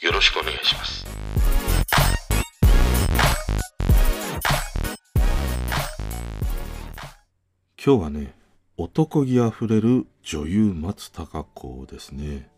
よろしくお願いします。今日はね男気あふれる女優松たか子ですね。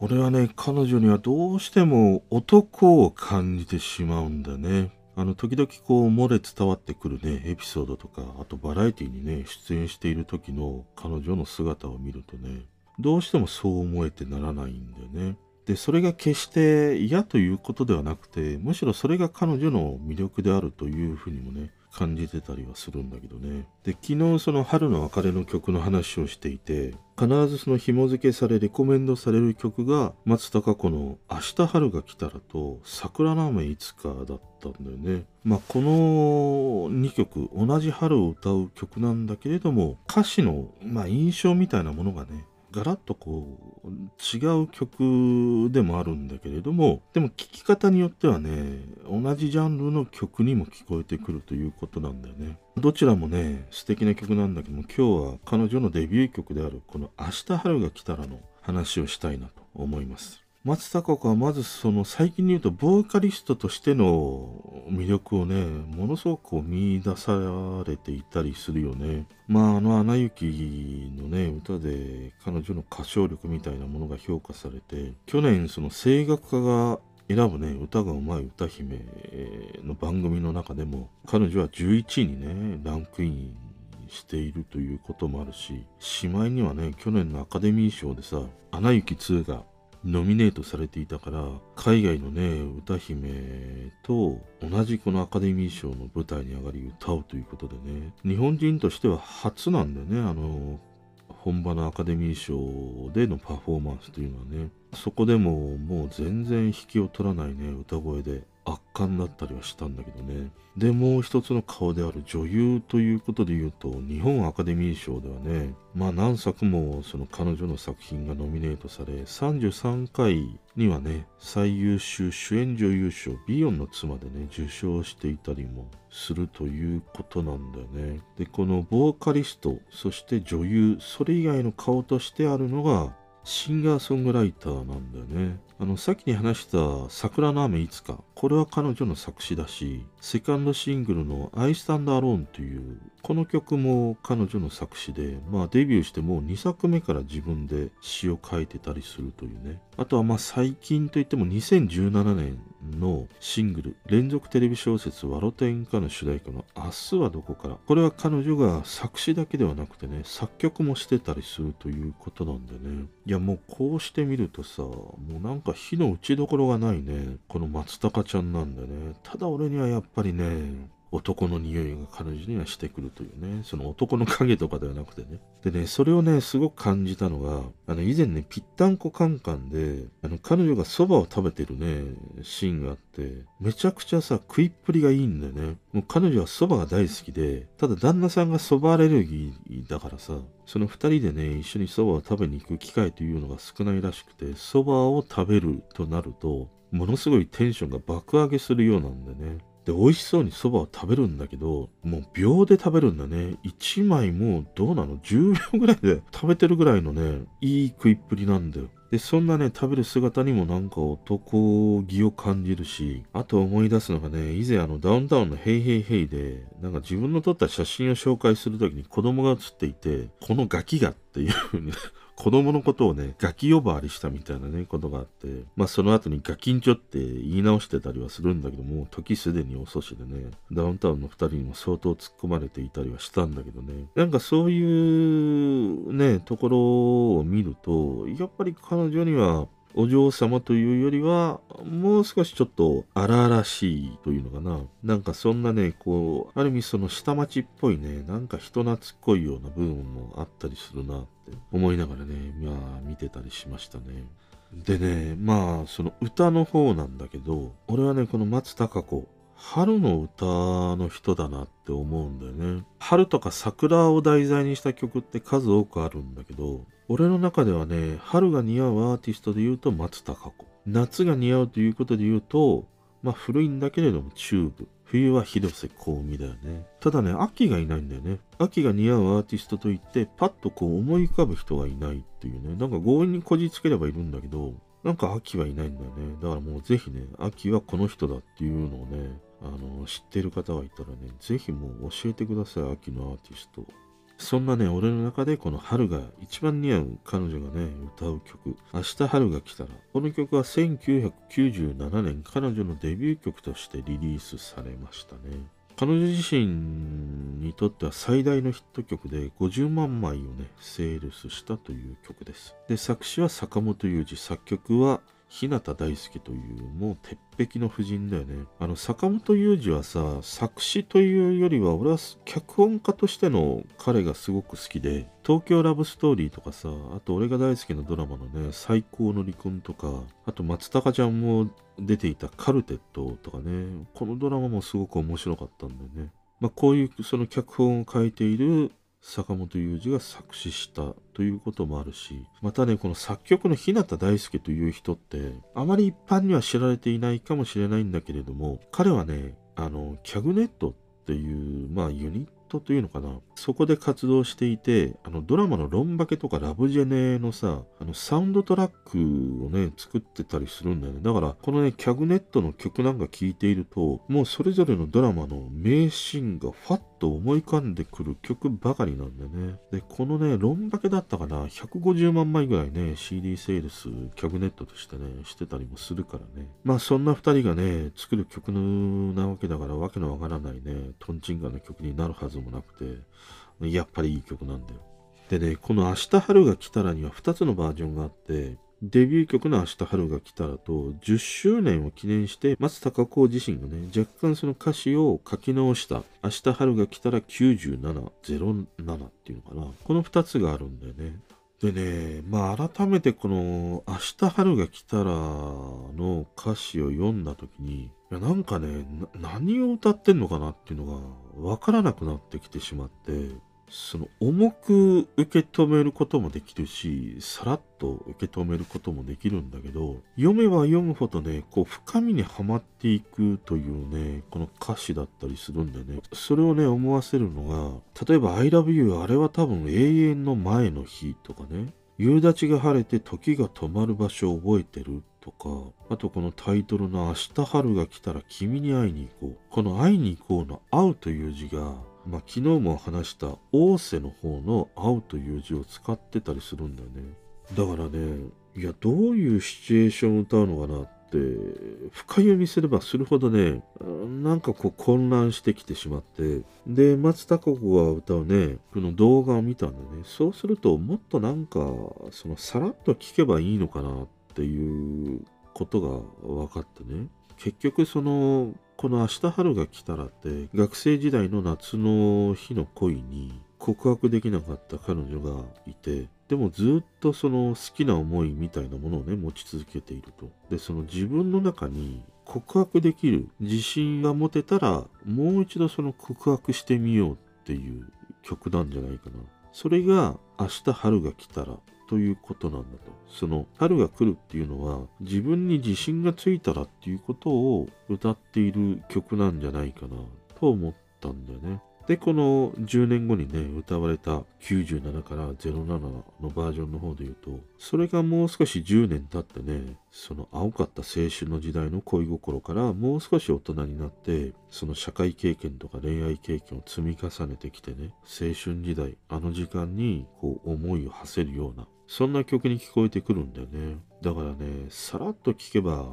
俺はね彼女にはどうしても男を感じてしまうんだね。あの時々こう漏れ伝わってくるねエピソードとかあとバラエティにね出演している時の彼女の姿を見るとねどうしてもそう思えてならないんだよね。でそれが決して嫌ということではなくてむしろそれが彼女の魅力であるというふうにもね感じてたりはするんだけどね。で、昨日その春の別れの曲の話をしていて、必ずその紐付けされ、レコメンドされる曲が、松たか子の明日春が来たらと、桜の雨いつかだったんだよね。まあ、この2曲、同じ春を歌う曲なんだけれども、歌詞の、まあ、印象みたいなものがね、ガラッとこう違う曲でもあるんだけれどもでも聴き方によってはね同じジャンルの曲にも聞こえてくるということなんだよね。どちらもね素敵な曲なんだけども今日は彼女のデビュー曲であるこの「明日春が来たら」の話をしたいなと思います。松たか子はまずその最近に言うとボーカリストとしての魅力をねものすごく見出されていたりするよね。まああの「アナ雪」のね歌で彼女の歌唱力みたいなものが評価されて去年その声楽家が選ぶね歌がうまい歌姫の番組の中でも彼女は11位にねランクインしているということもあるししまいにはね去年のアカデミー賞でさ「アナ雪2」がノミネートされていたから海外のね歌姫と同じこのアカデミー賞の舞台に上がり歌うということでね。日本人としては初なんだよねあの本場のアカデミー賞でのパフォーマンスというのはね。そこでももう全然引きを取らないね歌声で。圧巻だったりはしたんだけどね。で、もう一つの顔である女優ということで言うと、日本アカデミー賞ではね、まあ何作もその彼女の作品がノミネートされ、33回にはね、最優秀主演女優賞、ビヨンの妻でね、受賞していたりもするということなんだよね。で、このボーカリスト、そして女優、それ以外の顔としてあるのが、シンガーソングライターなんだよね。あの、さっきに話した桜の雨いつか。これは彼女の作詞だし、セカンドシングルのアイスタンドアローンという、この曲も彼女の作詞で、まあデビューしてもう2作目から自分で詩を書いてたりするというね。あとはまあ最近といっても2017年のシングル、連続テレビ小説ワロテンカの主題歌の明日はどこから。これは彼女が作詞だけではなくてね、作曲もしてたりするということなんでね。いやもうこうしてみるとさ、もうなんか火の打ちどころがないね。この松高ちゃんなんだね。ただ俺にはやっぱりね、男の匂いが彼女にはしてくるというね、その男の影とかではなくてね。でね、それをね、すごく感じたのが、あの、以前ね、ぴったんこカンカンで、あの、彼女が蕎麦を食べてるね、シーンがあって、めちゃくちゃさ、食いっぷりがいいんだよね。もう彼女は蕎麦が大好きで、ただ旦那さんが蕎麦アレルギーだからさ、その二人でね、一緒に蕎麦を食べに行く機会というのが少ないらしくて、蕎麦を食べるとなると、ものすごいテンションが爆上げするようなんだよね。で、美味しそうに蕎麦を食べるんだけど、もう秒で食べるんだね。1枚もうどうなの ?10 秒ぐらいで食べてるぐらいのね、いい食いっぷりなんだよ。で、そんなね、食べる姿にもなんか男気を感じるし、あと思い出すのがね、以前あのダウンタウンのヘイヘイヘイで、なんか自分の撮った写真を紹介するときに子供が写っていて、このガキがっていう風に子供のことをね、ガキ呼ばわりしたみたいなね、ことがあって、まあその後にガキンチョって言い直してたりはするんだけども、時すでに遅しでね、ダウンタウンの二人にも相当突っ込まれていたりはしたんだけどね、なんかそういうね、ところを見ると、やっぱり彼女にはお嬢様というよりは、もう少しちょっと荒々しいというのかな。なんかそんなね、こう、ある意味その下町っぽいね、なんか人懐っこいような部分もあったりするなって思いながらね、まあ見てたりしましたね。でね、まあ、その歌の方なんだけど、俺はね、この松たか子、春の歌の人だなって思うんだよね。春とか桜を題材にした曲って数多くあるんだけど、俺の中ではね、春が似合うアーティストで言うと松たか子。夏が似合うということで言うと、まあ古いんだけれどもチューブ。冬は広瀬香美だよね。ただね、秋がいないんだよね。秋が似合うアーティストといって、パッとこう思い浮かぶ人がいないっていうね。なんか強引にこじつければいるんだけど、なんか秋はいないんだよね。だからもうぜひね、秋はこの人だっていうのをね、あの、知ってる方がいたらね、ぜひもう教えてください、秋のアーティスト。そんなね、俺の中でこの春が一番似合う彼女がね、歌う曲、明日春が来たら。この曲は1997年、彼女のデビュー曲としてリリースされましたね。彼女自身にとっては最大のヒット曲で50万枚をね、セールスしたという曲です。で、作詞は坂本雄二、作曲は日向大輔というもう鉄壁の夫人だよね。あの坂本雄二はさ作詞というよりは俺は脚本家としての彼がすごく好きで東京ラブストーリーとかさあと俺が大好きなドラマのね最高の離婚とかあと松高ちゃんも出ていたカルテットとかねこのドラマもすごく面白かったんだよね。まあ、こういうその脚本を書いている坂本雄二が作詞したということもあるし、またね、この作曲の日向大輔という人って、あまり一般には知られていないかもしれないんだけれども、彼はね、あの、キャグネットっていう、まあ、ユニットというのかな。そこで活動していて、あのドラマのロンバケとかラブジェネのさ、あのサウンドトラックをね、作ってたりするんだよね。だから、このね、キャグネットの曲なんか聴いていると、もうそれぞれのドラマの名シーンがファッと思い浮かんでくる曲ばかりなんだよね。で、このね、ロンバケだったかな、150万枚ぐらいね、CD セールス、キャグネットとしてね、してたりもするからね。まあ、そんな二人がね、作る曲なわけだから、わけのわからないね、トンチンガの曲になるはずもなくて、やっぱりいい曲なんだよ。でね、この明日春が来たらには2つのバージョンがあって、デビュー曲の明日春が来たらと10周年を記念して松たか子自身がね若干その歌詞を書き直した。明日春が来たら9707っていうのかな。この2つがあるんだよね。でねまあ改めてこの明日春が来たらの歌詞を読んだ時にいやなんかね何を歌ってんのかなっていうのがわからなくなってきてしまってその重く受け止めることもできるし、さらっと受け止めることもできるんだけど、読めば読むほどね、こう深みにはまっていくというね、この歌詞だったりするんでね、それをね、思わせるのが、例えば I love you あれは多分永遠の前の日とかね、夕立が晴れて時が止まる場所を覚えてるとか、あとこのタイトルの明日春が来たら君に会いに行こう。この会いに行こうの会うという字が、まあ、昨日も話した大瀬の方の会うという字を使ってたりするんだよね。だからね、いや、どういうシチュエーションを歌うのかなって、深読みすればするほどね、なんかこう混乱してきてしまって、で、松たか子が歌うね、この動画を見たんだね。そうすると、もっとなんか、そのさらっと聞けばいいのかなってていうことが分かってね。結局そのこの明日春が来たらって学生時代の夏の日の恋に告白できなかった彼女がいてでもずっとその好きな思いみたいなものをね持ち続けているとでその自分の中に告白できる自信が持てたらもう一度その告白してみようっていう曲なんじゃないかなそれが明日春が来たらということなんだと。その春が来るっていうのは自分に自信がついたらっていうことを歌っている曲なんじゃないかなと思ったんだよね。で、この10年後にね、歌われた97から07のバージョンの方で言うと、それがもう少し10年経ってね、その青かった青春の時代の恋心からもう少し大人になって、その社会経験とか恋愛経験を積み重ねてきてね、青春時代、あの時間にこう思いを馳せるような、そんな曲に聞こえてくるんだよね。だからね、さらっと聴けば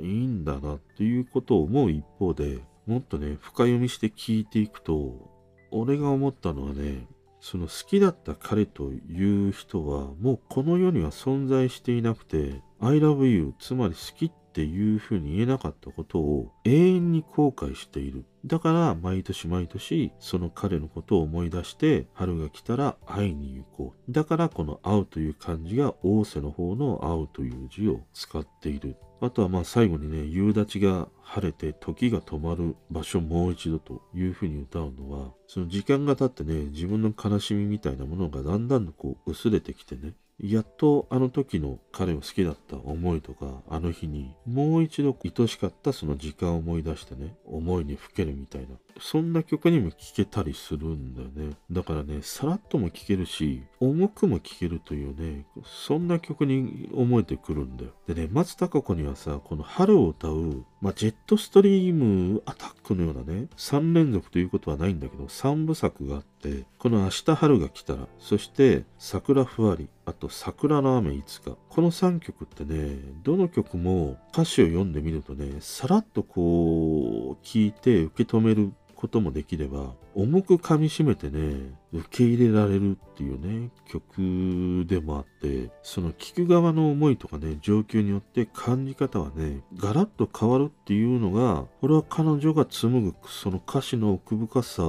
いいんだなっていうことを思う一方で、もっとね、深読みして聞いていくと、俺が思ったのはね、その好きだった彼という人はもうこの世には存在していなくて、I love you、つまり好きっっていうふうに言えなかったことを永遠に後悔している。だから毎年毎年その彼のことを思い出して春が来たら会いに行こう。だからこの会うという漢字が仰せの方の会うという字を使っている。あとはまあ最後にね、夕立が晴れて時が止まる場所もう一度というふうに歌うのは、その時間が経ってね、自分の悲しみみたいなものがだんだんとこう薄れてきてね、やっとあの時の彼を好きだった思いとか、あの日にもう一度愛しかったその時間を思い出してね、思いにふけるみたいな。そんな曲にも聴けたりするんだよね。だからね、さらっとも聴けるし、重くも聴けるというね、そんな曲に思えてくるんだよ。でね、松たか子にはさ、この春を歌う、まあ、ジェットストリームアタックのようなね、3連続ということはないんだけど、3部作があって、この明日春が来たら、そして桜ふわり、あと桜の雨いつか。この3曲ってね、どの曲も歌詞を読んでみるとね、さらっとこう、聴いて受け止めることもできれば、重く噛みしめてね、受け入れられるっていうね、曲でもあって、その聴く側の思いとかね、状況によって感じ方はね、ガラッと変わるっていうのが、これは彼女が紡ぐその歌詞の奥深さ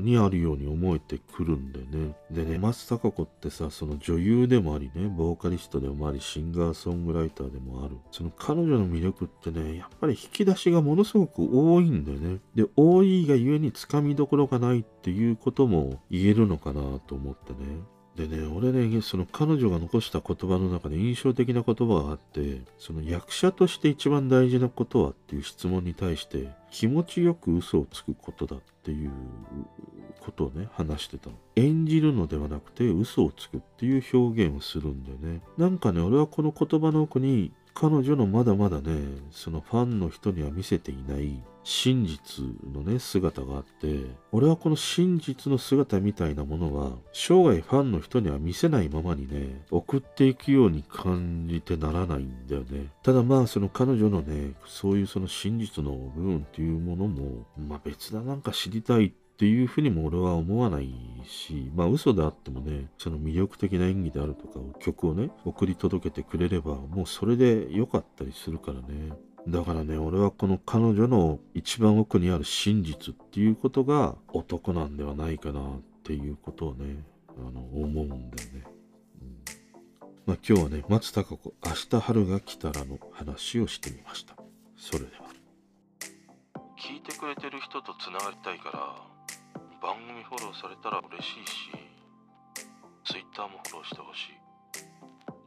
にあるように思えてくるんだよね。でね、松たか子ってさ、その女優でもありね、ボーカリストでもあり、シンガーソングライターでもある。その彼女の魅力ってね、やっぱり引き出しがものすごく多いんだよね。で、多いがゆえにつかみどころがないっていうことも言言えるのかなと思ってね。でね、俺ね、その彼女が残した言葉の中で印象的な言葉があって、その役者として一番大事なことはっていう質問に対して、気持ちよく嘘をつくことだっていうことをね、話してたの。演じるのではなくて嘘をつくっていう表現をするんだよね。なんかね、俺はこの言葉の奥に彼女のまだまだね、そのファンの人には見せていない真実のね、姿があって、俺はこの真実の姿みたいなものは、生涯ファンの人には見せないままにね、送っていくように感じてならないんだよね。ただまあ、その彼女のね、そういうその真実の部分っていうものも、まあ別だなんか知りたいっていうふうにも俺は思わないし、まあ嘘であってもね、その魅力的な演技であるとか曲をね、送り届けてくれれば、もうそれで良かったりするからね。だからね、俺はこの彼女の一番奥にある真実っていうことが男なんではないかなっていうことをね、あの、思うんだよね。うん、まあ今日はね、松たか子、明日春が来たらの話をしてみました。それでは。聞いてくれてる人とつながりたいから番組フォローされたら嬉しいし Twitter もフォローしてほしい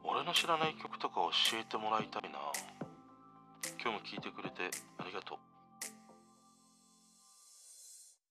俺の知らない曲とか教えてもらいたい今日も聞いてくれてありがとう。